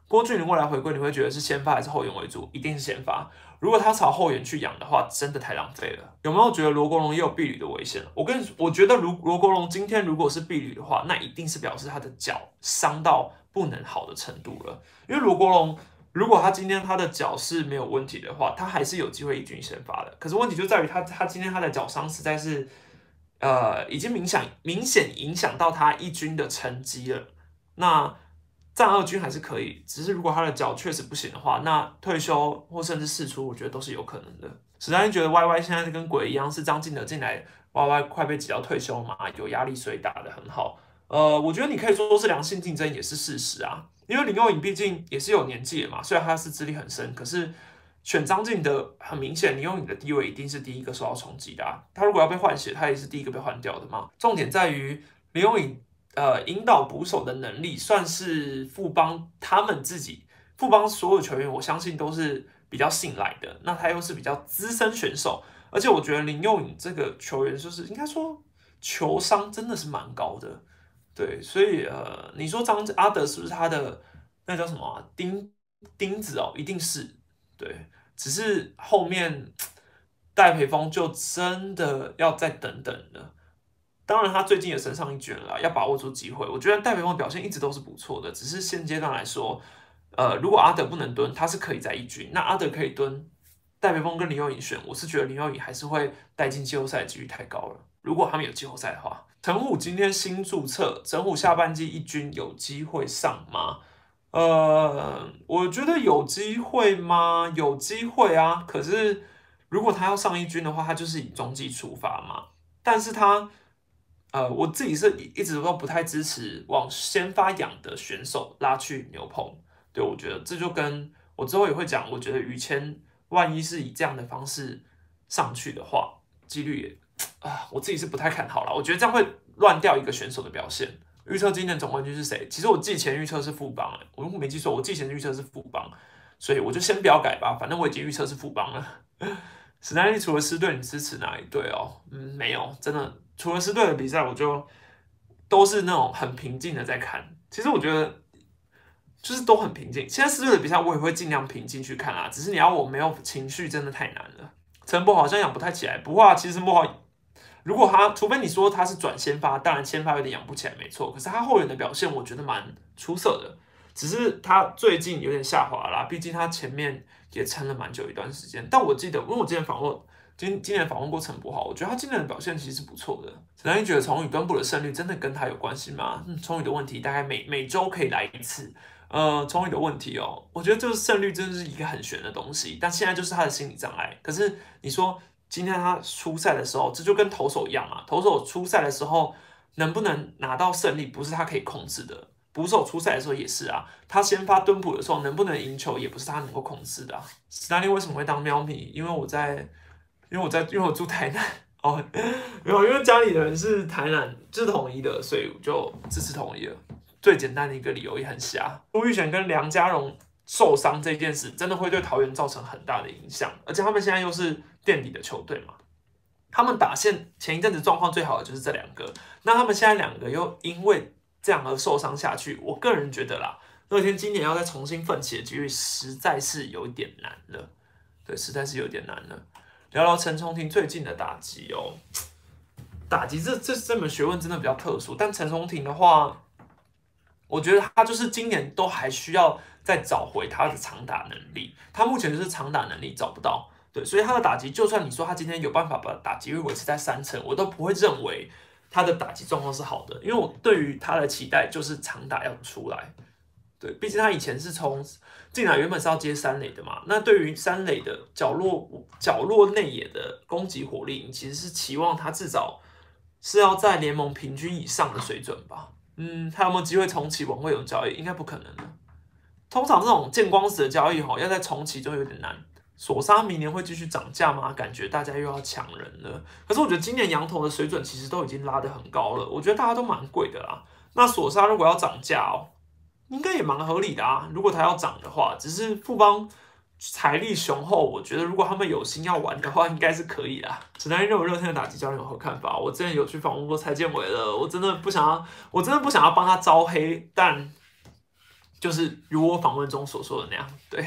郭俊林过来回归，你会觉得是先发还是后援为主？一定是先发。如果他朝后援去养的话，真的太浪费了。有没有觉得罗国龙也有避旅的危险？我跟你我觉得，如罗国龙今天如果是避旅的话，那一定是表示他的脚伤到不能好的程度了。因为罗国龙如果他今天他的脚是没有问题的话，他还是有机会一军先发的。可是问题就在于他他今天他的脚伤实在是，呃，已经明显明显影响到他一军的成绩了。那。战二军还是可以，只是如果他的脚确实不行的话，那退休或甚至释出，我觉得都是有可能的。史丹利觉得 Y Y 现在是跟鬼一样，是张进德进来，Y Y 快被挤到退休嘛，有压力，所以打得很好。呃，我觉得你可以说是良性竞争，也是事实啊。因为林佑颖毕竟也是有年纪的嘛，虽然他是资历很深，可是选张晋的很明显，林佑颖的地位一定是第一个受到冲击的啊。他如果要被换血，他也是第一个被换掉的嘛。重点在于林佑颖。呃，引导捕手的能力算是富邦他们自己，富邦所有球员，我相信都是比较信赖的。那他又是比较资深选手，而且我觉得林佑颖这个球员，就是应该说球商真的是蛮高的。对，所以呃，你说张阿德是不是他的那叫什么钉钉子哦？一定是对，只是后面戴培峰就真的要再等等了。当然，他最近也升上一卷了，要把握住机会。我觉得戴培峰表现一直都是不错的，只是现阶段来说，呃，如果阿德不能蹲，他是可以在一军。那阿德可以蹲，戴培峰跟林佑颖选，我是觉得林佑颖还是会带进季后赛几率太高了。如果他们有季后赛的话，陈虎今天新注册，陈虎下半季一军有机会上吗？呃，我觉得有机会吗？有机会啊。可是如果他要上一军的话，他就是以中继出发嘛。但是他。呃，我自己是一直都不太支持往先发养的选手拉去牛棚，对我觉得这就跟我之后也会讲，我觉得于谦万一是以这样的方式上去的话，几率也啊，我自己是不太看好了。我觉得这样会乱掉一个选手的表现。预测今年总冠军是谁？其实我季前预测是富邦，我如果没记错，我季前预测是富邦，所以我就先不要改吧，反正我已经预测是富邦了。史丹利除了狮队，你支持哪一队哦？嗯，没有，真的。除了狮队的比赛，我就都是那种很平静的在看。其实我觉得就是都很平静。现在狮队的比赛，我也会尽量平静去看啊。只是你要我没有情绪，真的太难了。陈柏好像养不太起来。不过，其实莫豪，如果他除非你说他是转先发，当然先发有点养不起来，没错。可是他后援的表现，我觉得蛮出色的。只是他最近有点下滑啦，毕竟他前面也撑了蛮久一段时间。但我记得，因为我之前访问。今今年访问过陈柏豪，我觉得他今年的表现其实是不错的。陈丹英觉得崇宇端部的胜率真的跟他有关系吗？嗯，崇宇的问题大概每每周可以来一次。呃，崇宇的问题哦，我觉得这个胜率真的是一个很玄的东西。但现在就是他的心理障碍。可是你说今天他出赛的时候，这就跟投手一样嘛？投手出赛的时候能不能拿到胜利，不是他可以控制的。捕手出赛的时候也是啊，他先发蹲捕的时候能不能赢球，也不是他能够控制的。史丹利为什么会当喵咪？因为我在。因为我在，因为我住台南 [laughs] 哦，没有，因为家里人是台南，就是统一的，所以就支持统一了。最简单的一个理由也很瞎。朱玉璇跟梁家荣受伤这件事，真的会对桃园造成很大的影响，而且他们现在又是垫底的球队嘛。他们打线前一阵子状况最好的就是这两个，那他们现在两个又因为这样而受伤下去，我个人觉得啦，乐天今年要再重新奋起的几率实在是有点难了。对，实在是有点难了。聊聊陈崇廷最近的打击哦，打击这这这门学问真的比较特殊。但陈崇廷的话，我觉得他就是今年都还需要再找回他的长打能力，他目前就是长打能力找不到，对，所以他的打击，就算你说他今天有办法把打击率维持在三成，我都不会认为他的打击状况是好的，因为我对于他的期待就是长打要出来，对，毕竟他以前是从进来原本是要接三垒的嘛，那对于三垒的角落角落内野的攻击火力，你其实是期望他至少是要在联盟平均以上的水准吧。嗯，他有没有机会重启王会勇交易？应该不可能的。通常这种见光死的交易，哈，要在重启就有点难。索沙明年会继续涨价吗？感觉大家又要抢人了。可是我觉得今年羊头的水准其实都已经拉得很高了，我觉得大家都蛮贵的啦。那索沙如果要涨价哦，应该也蛮合理的啊。如果它要涨的话，只是富邦。财力雄厚，我觉得如果他们有心要玩的话，应该是可以啦。陈丹认为热天的打击教练有何看法？我之前有去访问过蔡建伟了，我真的不想要，我真的不想要帮他招黑，但就是如我访问中所说的那样，对。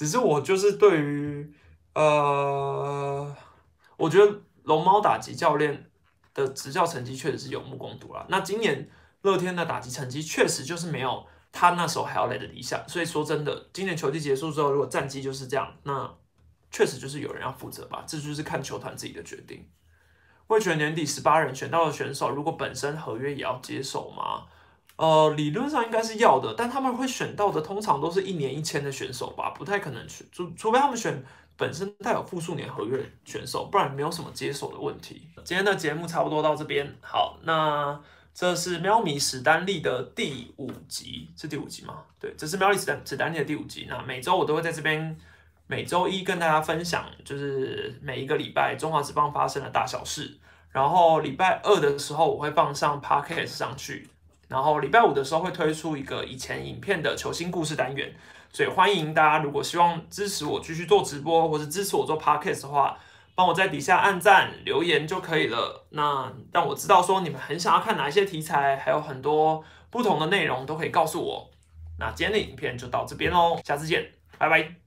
只是我就是对于呃，我觉得龙猫打击教练的执教成绩确实是有目共睹了。那今年乐天的打击成绩确实就是没有。他那时候还要来的理想，所以说真的，今年球季结束之后，如果战绩就是这样，那确实就是有人要负责吧，这就是看球团自己的决定。会觉得年底十八人选到的选手，如果本身合约也要接手吗？呃，理论上应该是要的，但他们会选到的通常都是一年一签的选手吧，不太可能去，除除非他们选本身带有复数年合约选手，不然没有什么接手的问题。今天的节目差不多到这边，好，那。这是喵米史丹利的第五集，是第五集吗？对，这是喵咪史丹史丹利的第五集。那每周我都会在这边，每周一跟大家分享，就是每一个礼拜中华职棒发生的大小事。然后礼拜二的时候我会放上 podcast 上去，然后礼拜五的时候会推出一个以前影片的球星故事单元。所以欢迎大家，如果希望支持我继续做直播，或是支持我做 podcast 的话。帮我在底下按赞留言就可以了。那让我知道说你们很想要看哪一些题材，还有很多不同的内容都可以告诉我。那今天的影片就到这边喽，下次见，拜拜。